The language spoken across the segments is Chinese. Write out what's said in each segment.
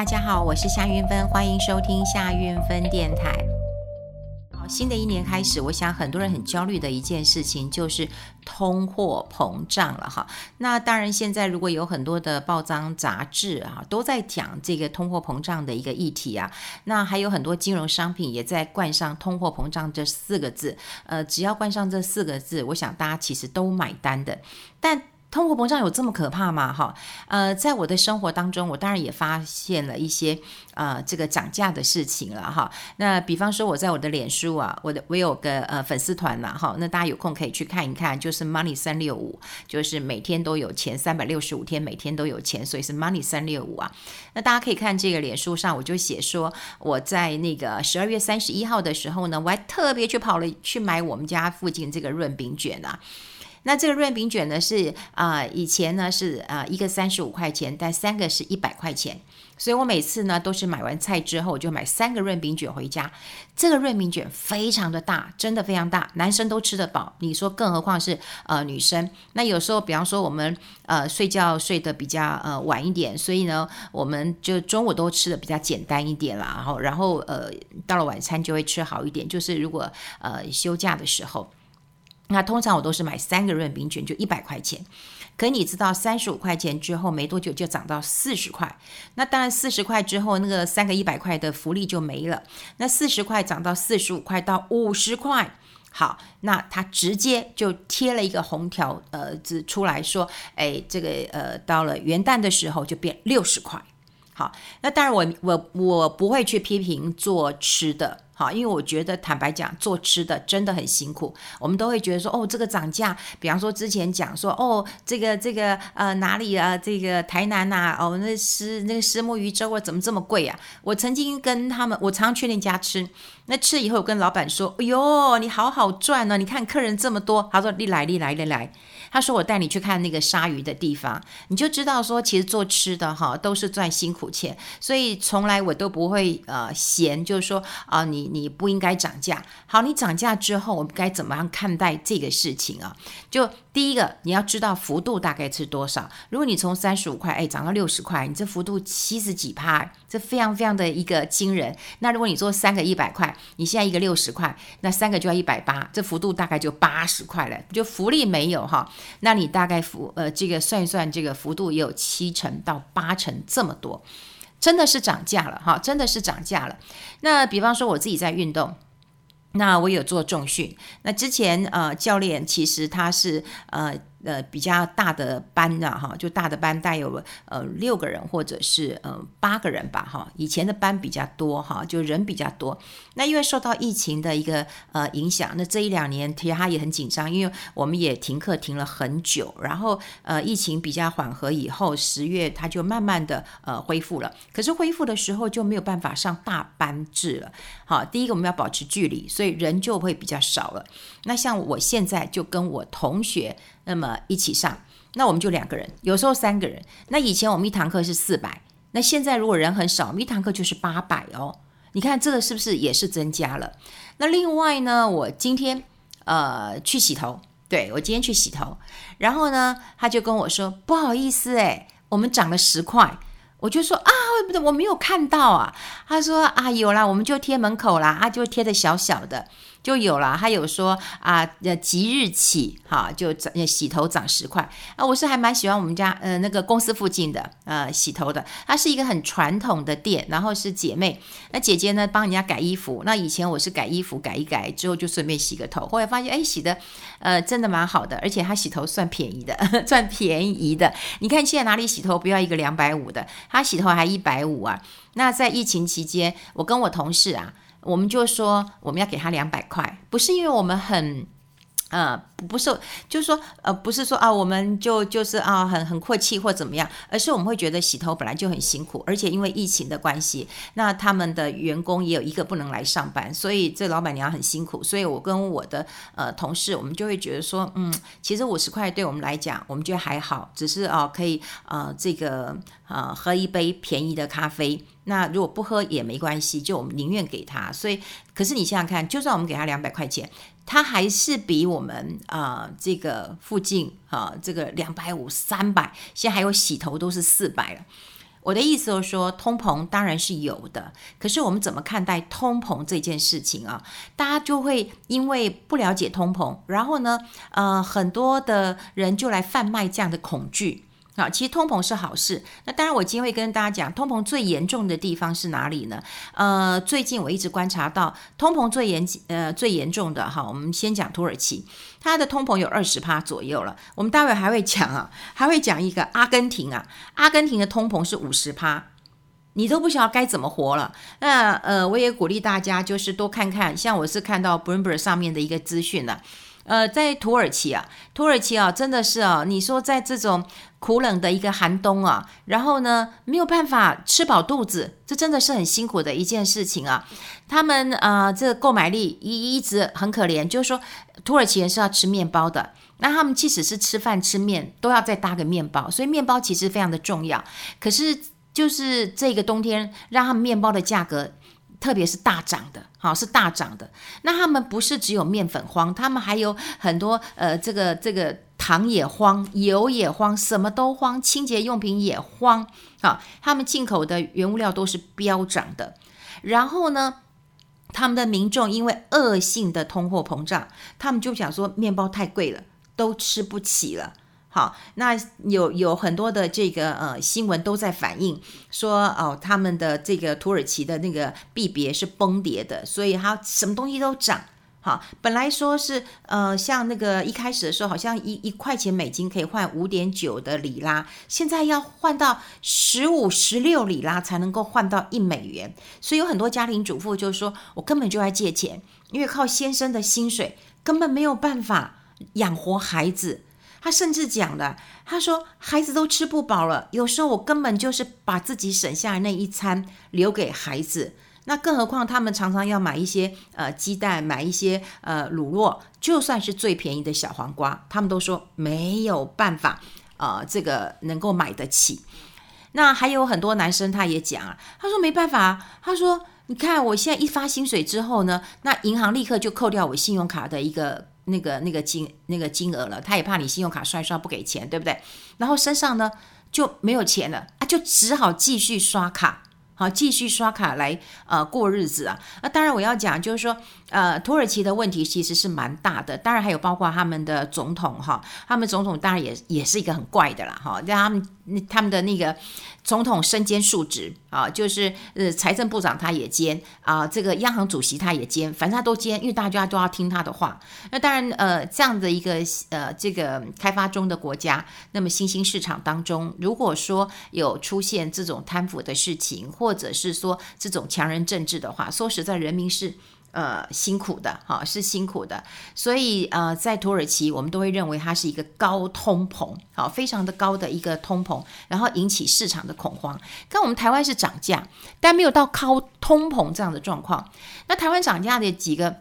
大家好，我是夏云芬，欢迎收听夏云芬电台。好，新的一年开始，我想很多人很焦虑的一件事情就是通货膨胀了哈。那当然，现在如果有很多的报章杂志啊，都在讲这个通货膨胀的一个议题啊，那还有很多金融商品也在冠上通货膨胀这四个字。呃，只要冠上这四个字，我想大家其实都买单的。但通货膨胀有这么可怕吗？哈，呃，在我的生活当中，我当然也发现了一些呃这个涨价的事情了哈。那比方说，我在我的脸书啊，我的我有个呃粉丝团嘛哈，那大家有空可以去看一看，就是 Money 三六五，就是每天都有钱，三百六十五天每天都有钱，所以是 Money 三六五啊。那大家可以看这个脸书上，我就写说我在那个十二月三十一号的时候呢，我还特别去跑了去买我们家附近这个润饼卷啊。那这个润饼卷呢是啊、以前呢是啊、呃、一个三十五块钱，但三个是一百块钱，所以我每次呢都是买完菜之后我就买三个润饼卷回家。这个润饼卷非常的大，真的非常大，男生都吃得饱。你说，更何况是呃女生？那有时候，比方说我们呃睡觉睡得比较呃晚一点，所以呢，我们就中午都吃得比较简单一点啦。然后然后呃到了晚餐就会吃好一点，就是如果呃休假的时候。那通常我都是买三个润饼卷，就一百块钱。可你知道，三十五块钱之后没多久就涨到四十块。那当然，四十块之后，那个三个一百块的福利就没了。那四十块涨到四十五块到五十块，好，那他直接就贴了一个红条呃字出来说，哎，这个呃到了元旦的时候就变六十块。好，那当然我我我不会去批评做吃的。好，因为我觉得坦白讲，做吃的真的很辛苦。我们都会觉得说，哦，这个涨价，比方说之前讲说，哦，这个这个呃哪里啊，这个台南呐、啊，哦，那石那个虱目鱼粥啊，怎么这么贵啊？我曾经跟他们，我常去那家吃，那吃了以后我跟老板说，哎呦，你好好赚呢、哦，你看客人这么多。他说，你来，你来，你来。他说：“我带你去看那个鲨鱼的地方，你就知道说，其实做吃的哈都是赚辛苦钱，所以从来我都不会呃嫌，就是说啊、你你不应该涨价。好，你涨价之后，我们该怎么样看待这个事情啊？就第一个，你要知道幅度大概是多少。如果你从三十五块哎涨到六十块，你这幅度七十几趴，这非常非常的一个惊人。那如果你做三个一百块，你现在一个六十块，那三个就要一百八，这幅度大概就八十块了，就福利没有哈。”那你大概幅呃，这个算一算，这个幅度也有七成到八成这么多，真的是涨价了哈，真的是涨价了。那比方说我自己在运动，那我有做重训，那之前呃教练其实他是呃。呃，比较大的班啊，哈，就大的班带有了呃六个人或者是呃八个人吧，哈。以前的班比较多，哈，就人比较多。那因为受到疫情的一个呃影响，那这一两年其实他也很紧张，因为我们也停课停了很久。然后呃，疫情比较缓和以后，十月他就慢慢的呃恢复了。可是恢复的时候就没有办法上大班制了。好，第一个我们要保持距离，所以人就会比较少了。那像我现在就跟我同学。那么一起上，那我们就两个人，有时候三个人。那以前我们一堂课是四百，那现在如果人很少，我们一堂课就是八百哦。你看这个是不是也是增加了？那另外呢，我今天呃去洗头，对，我今天去洗头，然后呢，他就跟我说不好意思诶，我们涨了十块。我就说啊，不对，我没有看到啊。他说啊，有啦，我们就贴门口啦，啊，就贴的小小的。就有了，他有说啊，呃，即日起哈，就涨洗头涨十块啊。我是还蛮喜欢我们家呃那个公司附近的呃洗头的，它是一个很传统的店，然后是姐妹，那姐姐呢帮人家改衣服，那以前我是改衣服改一改之后就顺便洗个头，后来发现哎洗的呃真的蛮好的，而且他洗头算便宜的，算便宜的。你看现在哪里洗头不要一个两百五的，他洗头还一百五啊。那在疫情期间，我跟我同事啊。我们就说我们要给他两百块，不是因为我们很，呃，不是，就是说，呃，不是说啊，我们就就是啊，很很阔气或怎么样，而是我们会觉得洗头本来就很辛苦，而且因为疫情的关系，那他们的员工也有一个不能来上班，所以这老板娘很辛苦，所以我跟我的呃同事，我们就会觉得说，嗯，其实五十块对我们来讲，我们觉得还好，只是啊，可以啊，这个啊，喝一杯便宜的咖啡。那如果不喝也没关系，就我们宁愿给他。所以，可是你想想看，就算我们给他两百块钱，他还是比我们啊、这个附近啊这个两百五、三百，现在还有洗头都是四百了。我的意思就是说，通膨当然是有的，可是我们怎么看待通膨这件事情啊？大家就会因为不了解通膨，然后呢，呃，很多的人就来贩卖这样的恐惧。啊，其实通膨是好事。那当然，我今天会跟大家讲，通膨最严重的地方是哪里呢？呃，最近我一直观察到，通膨最严呃最严重的哈，我们先讲土耳其，它的通膨有二十趴左右了。我们待会还会讲啊，还会讲一个阿根廷啊，阿根廷的通膨是五十趴，你都不晓得该怎么活了。那呃，我也鼓励大家就是多看看，像我是看到 Bloomberg 上面的一个资讯呢。呃，在土耳其啊，土耳其啊，真的是啊，你说在这种苦冷的一个寒冬啊，然后呢，没有办法吃饱肚子，这真的是很辛苦的一件事情啊。他们啊、这个购买力一一直很可怜，就是说土耳其人是要吃面包的，那他们即使是吃饭吃面，都要再搭个面包，所以面包其实非常的重要。可是就是这个冬天，让他们面包的价格。特别是大涨的，好，是大涨的。那他们不是只有面粉荒，他们还有很多呃，这个这个糖也荒，油也荒，什么都荒，清洁用品也荒。好，他们进口的原物料都是飙涨的。然后呢，他们的民众因为恶性的通货膨胀，他们就想说面包太贵了，都吃不起了。好，那有有很多的这个呃新闻都在反映说哦，他们的这个土耳其的那个币别是崩跌的，所以它什么东西都涨。好，本来说是呃像那个一开始的时候，好像一一块钱美金可以换五点九的里拉，现在要换到十五、十六里拉才能够换到一美元。所以有很多家庭主妇就说，我根本就在借钱，因为靠先生的薪水根本没有办法养活孩子。他甚至讲了，他说孩子都吃不饱了，有时候我根本就是把自己省下来那一餐留给孩子。那更何况他们常常要买一些呃鸡蛋，买一些呃乳酪，就算是最便宜的小黄瓜，他们都说没有办法，呃，这个能够买得起。那还有很多男生他也讲啊，他说没办法，他说你看我现在一发薪水之后呢，那银行立刻就扣掉我信用卡的一个。那个那个金那个金额了，他也怕你信用卡刷一刷不给钱，对不对？然后身上呢就没有钱了啊，就只好继续刷卡，好继续刷卡来呃过日子啊。那当然我要讲就是说，呃，土耳其的问题其实是蛮大的，当然还有包括他们的总统哈，他们总统当然也也是一个很怪的啦哈，让他们他们的那个。总统身兼数职啊，就是呃财政部长他也兼啊，这个央行主席他也兼，反正他都兼，因为大家都要听他的话。那当然呃这样的一个呃这个开发中的国家，那么新兴市场当中，如果说有出现这种贪腐的事情，或或者是说这种强人政治的话，说实在，人民是。呃，辛苦的哈，是辛苦的，所以呃，在土耳其，我们都会认为它是一个高通膨，好，非常的高的一个通膨，然后引起市场的恐慌。跟我们台湾是涨价，但没有到高通膨这样的状况。那台湾涨价的几个。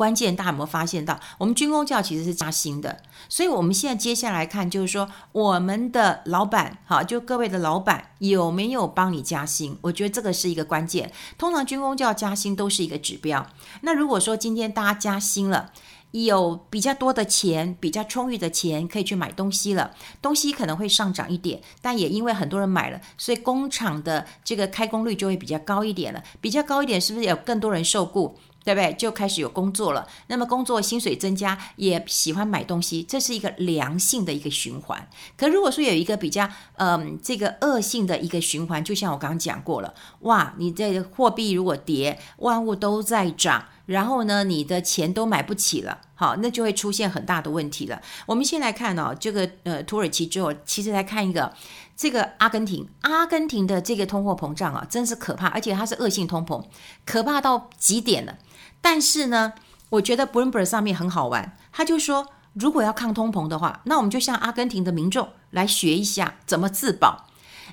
关键，大家有没有发现到，我们军工教其实是加薪的，所以我们现在接下来看，就是说我们的老板，哈，就各位的老板有没有帮你加薪？我觉得这个是一个关键。通常军工教加薪都是一个指标。那如果说今天大家加薪了，有比较多的钱，比较充裕的钱可以去买东西了，东西可能会上涨一点，但也因为很多人买了，所以工厂的这个开工率就会比较高一点了。比较高一点，是不是有更多人受雇？对不对？就开始有工作了，那么工作薪水增加，也喜欢买东西，这是一个良性的一个循环。可如果说有一个比较，嗯，这个恶性的一个循环，就像我刚刚讲过了，哇，你这货币如果跌，万物都在涨，然后呢，你的钱都买不起了，好，那就会出现很大的问题了。我们先来看哦，这个呃土耳其之后，其实来看一个这个阿根廷，阿根廷的这个通货膨胀啊，真是可怕，而且它是恶性通膨，可怕到极点了。但是呢，我觉得 Bloomberg 上面很好玩，他就说，如果要抗通膨的话，那我们就向阿根廷的民众来学一下怎么自保。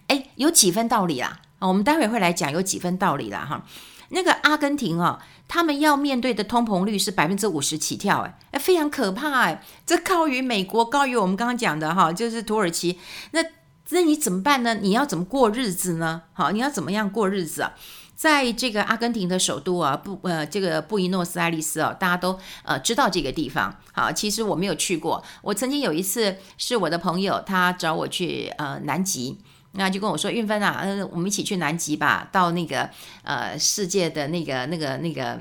诶，有几分道理啦，啊我们待会会来讲有几分道理啦哈。那个阿根廷啊，他们要面对的通膨率是百分之五十起跳，诶，非常可怕诶，这高于美国，高于我们刚刚讲的哈，就是土耳其。那那你怎么办呢？你要怎么过日子呢？好，你要怎么样过日子啊？在这个阿根廷的首都啊，布呃，这个布宜诺斯艾利斯哦，大家都呃知道这个地方。好，其实我没有去过。我曾经有一次是我的朋友，他找我去呃南极，那就跟我说运芬啊，呃，我们一起去南极吧，到那个呃世界的那个那个那个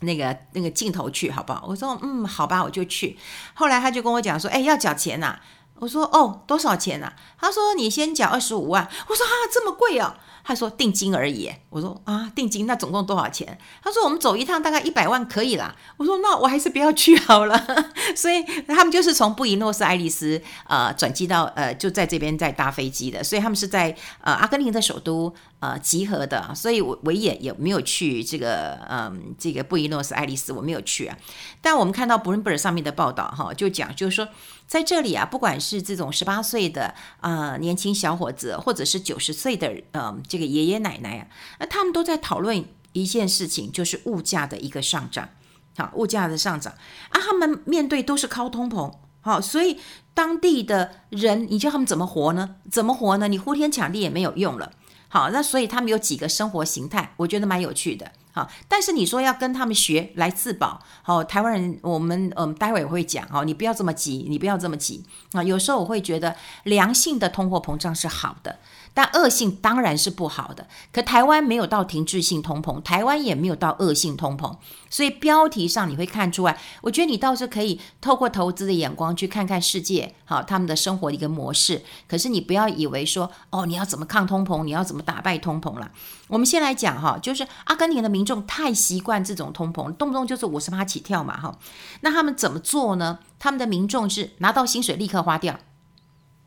那个那个尽头去，好不好？我说嗯，好吧，我就去。后来他就跟我讲说，哎，要缴钱呐。我说哦，多少钱呐？他说你先缴二十五万。我说啊，这么贵哦。他说定金而已。我说啊，定金那总共多少钱？他说我们走一趟大概一百万可以啦。我说那我还是不要去好了。所以他们就是从布宜诺斯艾利斯呃转机到呃就在这边在搭飞机的，所以他们是在呃阿根廷的首都呃集合的。所以我我也也没有去这个嗯、这个布宜诺斯艾利斯我没有去啊。但我们看到柏林贝尔上面的报道哈，就讲就是说。在这里啊，不管是这种十八岁的呃年轻小伙子，或者是九十岁的呃这个爷爷奶奶啊，那他们都在讨论一件事情，就是物价的一个上涨。好，物价的上涨啊，他们面对都是高通膨，好，所以当地的人，你叫他们怎么活呢？怎么活呢？你呼天抢地也没有用了。好，那所以他们有几个生活形态，我觉得蛮有趣的。好，但是你说要跟他们学来自保，好，台湾人，我们嗯，待会会讲，好，你不要这么急，你不要这么急啊。有时候我会觉得良性的通货膨胀是好的。但恶性当然是不好的，可台湾没有到停滞性通膨，台湾也没有到恶性通膨，所以标题上你会看出来。我觉得你倒是可以透过投资的眼光去看看世界，好，他们的生活的一个模式。可是你不要以为说，哦，你要怎么抗通膨，你要怎么打败通膨了。我们先来讲哈，就是阿根廷的民众太习惯这种通膨，动不动就是五十趴起跳嘛，哈。那他们怎么做呢？他们的民众是拿到薪水立刻花掉。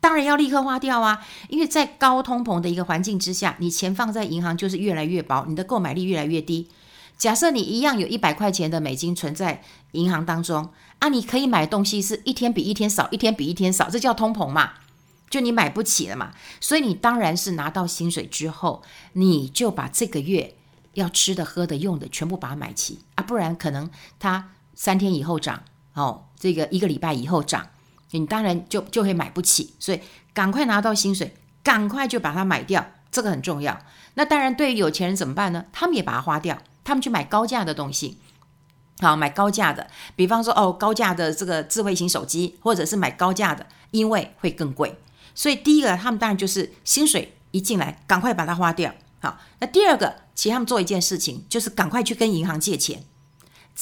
当然要立刻花掉啊，因为在高通膨的一个环境之下，你钱放在银行就是越来越薄，你的购买力越来越低。假设你一样有一百块钱的美金存在银行当中啊，你可以买东西是一天比一天少，一天比一天少，这叫通膨嘛？就你买不起了嘛？所以你当然是拿到薪水之后，你就把这个月要吃的、喝的、用的全部把它买齐啊，不然可能它三天以后涨，哦，这个一个礼拜以后涨。你当然就就会买不起，所以赶快拿到薪水，赶快就把它买掉，这个很重要。那当然，对于有钱人怎么办呢？他们也把它花掉，他们去买高价的东西，好，买高价的，比方说哦，高价的这个智慧型手机，或者是买高价的，因为会更贵。所以第一个，他们当然就是薪水一进来，赶快把它花掉。好，那第二个，其实他们做一件事情，就是赶快去跟银行借钱。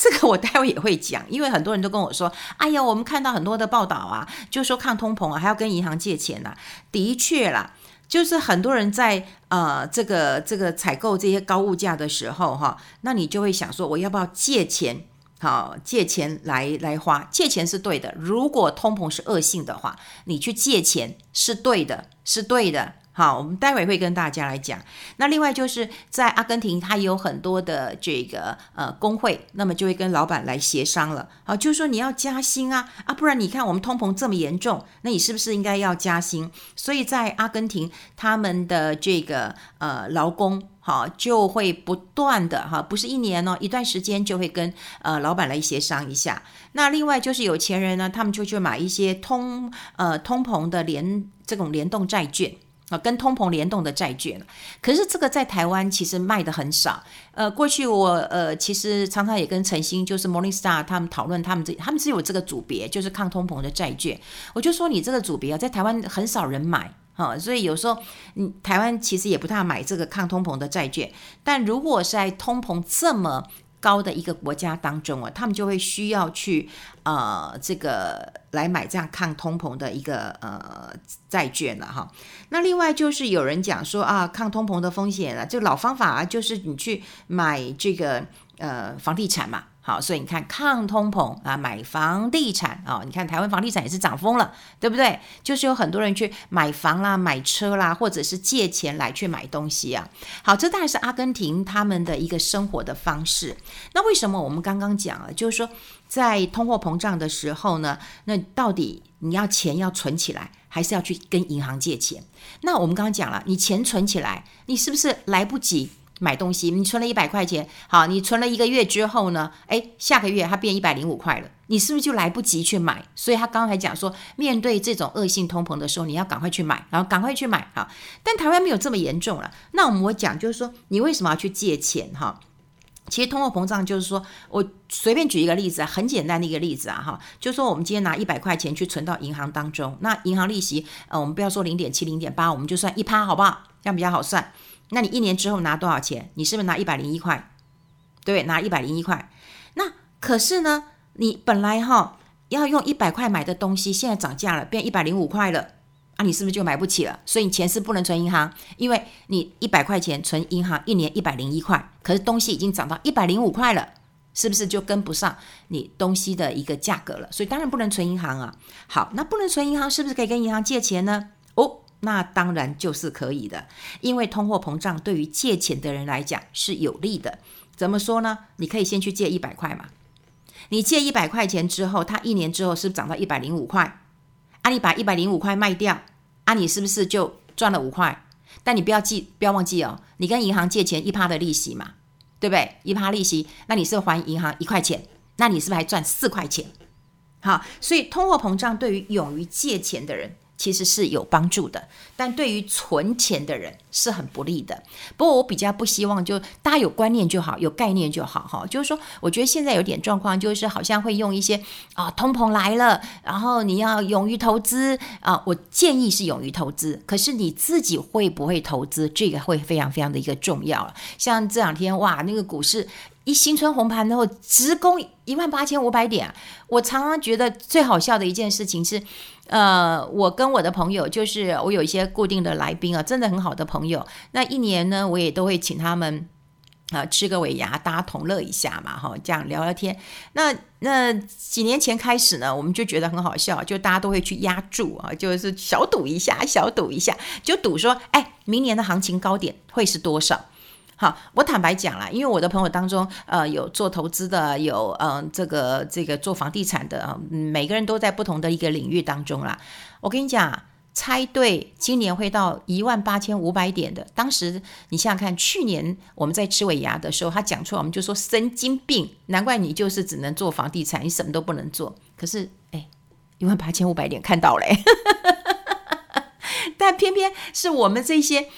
这个我待会也会讲，因为很多人都跟我说：“哎呀，我们看到很多的报道啊，就说抗通膨啊，还要跟银行借钱呐、啊。”的确啦，就是很多人在呃这个这个采购这些高物价的时候哈，那你就会想说，我要不要借钱？好，借钱来来花，借钱是对的。如果通膨是恶性的话，你去借钱是对的，是对的。好，我们待会会跟大家来讲。那另外就是在阿根廷，它有很多的这个呃工会，那么就会跟老板来协商了。好，就是说你要加薪啊啊，不然你看我们通膨这么严重，那你是不是应该要加薪？所以在阿根廷，他们的这个呃劳工好就会不断的哈，不是一年哦，一段时间就会跟呃老板来协商一下。那另外就是有钱人呢，他们就去买一些通呃通膨的联这种联动债券。啊，跟通膨联动的债券，可是这个在台湾其实卖的很少。呃，过去我呃其实常常也跟晨星，就是 Morningstar 他们讨论，他们这他们是有这个组别，就是抗通膨的债券。我就说你这个组别啊，在台湾很少人买啊，所以有时候你台湾其实也不太买这个抗通膨的债券。但如果是在通膨这么高的一个国家当中啊，他们就会需要去呃这个来买这样抗通膨的一个呃债券了哈。那另外就是有人讲说啊，抗通膨的风险啊，就老方法啊，就是你去买这个呃房地产嘛。好，所以你看抗通膨啊，买房地产啊，你看台湾房地产也是涨疯了，对不对？就是有很多人去买房啦、买车啦，或者是借钱来去买东西啊。好，这当然是阿根廷他们的一个生活的方式。那为什么我们刚刚讲了，就是说在通货膨胀的时候呢，那到底你要钱要存起来，还是要去跟银行借钱？那我们刚刚讲了，你钱存起来，你是不是来不及？买东西，你存了一百块钱，好，你存了一个月之后呢？诶，下个月它变一百零五块了，你是不是就来不及去买？所以他刚才讲说，面对这种恶性通膨的时候，你要赶快去买，然后赶快去买，哈。但台湾没有这么严重了。那我们会讲，就是说，你为什么要去借钱？哈，其实通货膨胀就是说，我随便举一个例子，很简单的一个例子啊，哈，就说我们今天拿一百块钱去存到银行当中，那银行利息，呃，我们不要说零点七、零点八，我们就算一趴，好不好？这样比较好算。那你一年之后拿多少钱？你是不是拿一百零一块？对，拿一百零一块。那可是呢，你本来哈要用一百块买的东西，现在涨价了，变一百零五块了。啊，你是不是就买不起了？所以你钱是不能存银行，因为你一百块钱存银行一年一百零一块，可是东西已经涨到一百零五块了，是不是就跟不上你东西的一个价格了？所以当然不能存银行啊。好，那不能存银行，是不是可以跟银行借钱呢？哦，那当然就是可以的，因为通货膨胀对于借钱的人来讲是有利的。怎么说呢？你可以先去借一百块嘛，你借一百块钱之后，它一年之后是不涨到一百零五块？啊，你把一百零五块卖掉，啊，你是不是就赚了五块？但你不要记，不要忘记哦，你跟银行借钱一趴的利息嘛，对不对？一趴利息，那你是还银行一块钱，那你是不是还赚四块钱？好，所以通货膨胀对于勇于借钱的人，其实是有帮助的，但对于存钱的人是很不利的。不过我比较不希望，就大家有观念就好，有概念就好哈。就是说，我觉得现在有点状况，就是好像会用一些啊，通膨来了，然后你要勇于投资啊。我建议是勇于投资，可是你自己会不会投资，这个会非常非常的一个重要。像这两天哇，那个股市。一新春红盘然后直攻一万八千五百点，我常常觉得最好笑的一件事情是，呃，我跟我的朋友，就是我有一些固定的来宾啊，真的很好的朋友，那一年呢，我也都会请他们啊、吃个尾牙，大家同乐一下嘛，哈，这样聊聊天。那那几年前开始呢，我们就觉得很好笑，就大家都会去押注啊，就是小赌一下，小赌一下，就赌说，哎，明年的行情高点会是多少？好，我坦白讲啦，因为我的朋友当中，呃，有做投资的，有嗯、这个这个做房地产的啊，每个人都在不同的一个领域当中啦。我跟你讲，猜对今年会到一万八千五百点的，当时你想想看，去年我们在吃尾牙的时候，他讲出来，我们就说神经病，难怪你就是只能做房地产，你什么都不能做。可是，哎，一万八千五百点看到嘞，但偏偏是我们这些。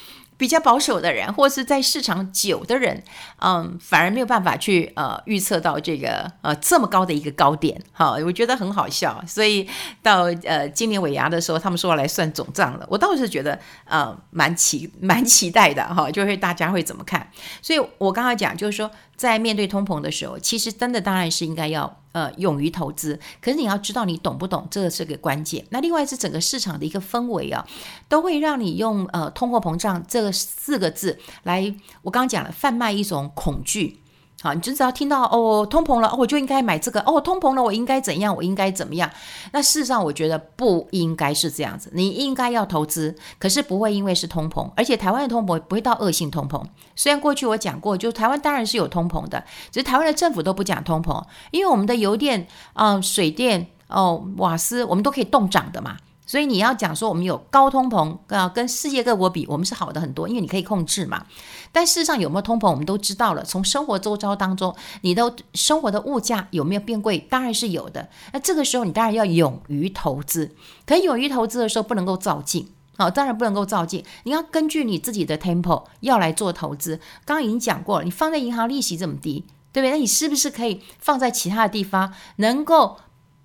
比较保守的人，或是在市场久的人，嗯，反而没有办法去呃预测到这个呃这么高的一个高点，哈，我觉得很好笑。所以到呃今年尾牙的时候，他们说要来算总账了，我倒是觉得呃蛮期蛮期待的哈，就会大家会怎么看？所以我刚刚讲就是说，在面对通膨的时候，其实真的当然是应该要。呃，勇于投资，可是你要知道你懂不懂，这个是个关键。那另外是整个市场的一个氛围啊，都会让你用呃通货膨胀这四个字来，我刚刚讲了，贩卖一种恐惧。好，你就只要听到哦，通膨了，我就应该买这个。哦，通膨了，我应该怎样？我应该怎么样？那事实上，我觉得不应该是这样子。你应该要投资，可是不会因为是通膨，而且台湾的通膨不会到恶性通膨。虽然过去我讲过，就台湾当然是有通膨的，只是台湾的政府都不讲通膨，因为我们的油电、嗯、水电、哦、瓦斯，我们都可以动涨的嘛。所以你要讲说我们有高通膨啊，跟世界各国比，我们是好的很多，因为你可以控制嘛。但事实上有没有通膨，我们都知道了。从生活周遭当中，你的生活的物价有没有变贵？当然是有的。那这个时候你当然要勇于投资。可勇于投资的时候不能够照进，好，当然不能够照进。你要根据你自己的 tempo 要来做投资。刚刚已经讲过了，你放在银行利息这么低，对不对？那你是不是可以放在其他的地方，能够？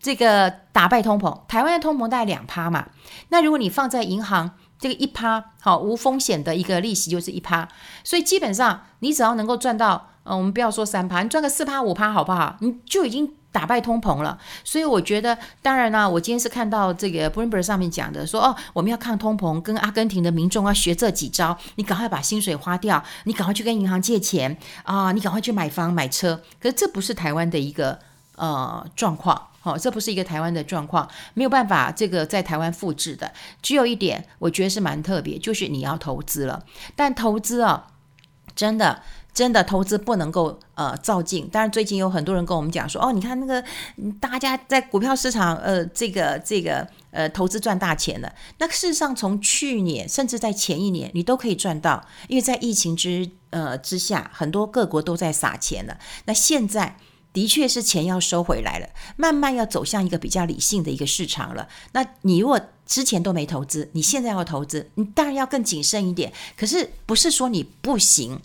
这个打败通膨，台湾的通膨大概两趴嘛，那如果你放在银行，这个一趴，好无风险的一个利息就是一趴，所以基本上你只要能够赚到，嗯，我们不要说三趴，你赚个四趴五趴好不好？你就已经打败通膨了。所以我觉得，当然呢，我今天是看到这个 Bloomberg 上面讲的，说哦，我们要抗通膨，跟阿根廷的民众要学这几招，你赶快把薪水花掉，你赶快去跟银行借钱啊，你赶快去买房买车。可是这不是台湾的一个呃状况。哦，这不是一个台湾的状况，没有办法这个在台湾复制的。只有一点，我觉得是蛮特别，就是你要投资了。但投资啊，真的真的投资不能够呃造进。当然，最近有很多人跟我们讲说，哦，你看那个大家在股票市场呃这个这个呃投资赚大钱了。那事实上，从去年甚至在前一年，你都可以赚到，因为在疫情之呃之下，很多各国都在撒钱了。那现在。的确是钱要收回来了，慢慢要走向一个比较理性的一个市场了。那你如果之前都没投资，你现在要投资，你当然要更谨慎一点。可是不是说你不行，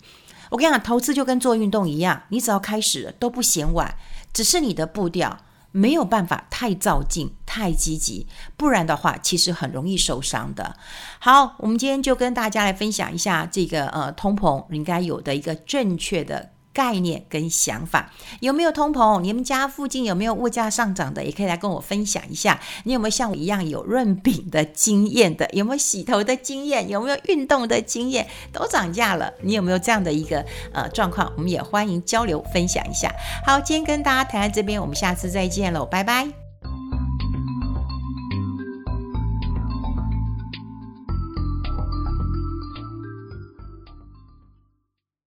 我跟你讲，投资就跟做运动一样，你只要开始了都不嫌晚，只是你的步调没有办法太躁进、太积极，不然的话，其实很容易受伤的。好，我们今天就跟大家来分享一下这个呃通膨应该有的一个正确的。概念跟想法，有没有通膨？你们家附近有没有物价上涨的？也可以来跟我分享一下。你有没有像我一样有润饼的经验的？有没有洗头的经验？有没有运动的经验？都涨价了，你有没有这样的一个呃状况？我们也欢迎交流分享一下。好，今天跟大家谈到这边，我们下次再见喽，拜拜。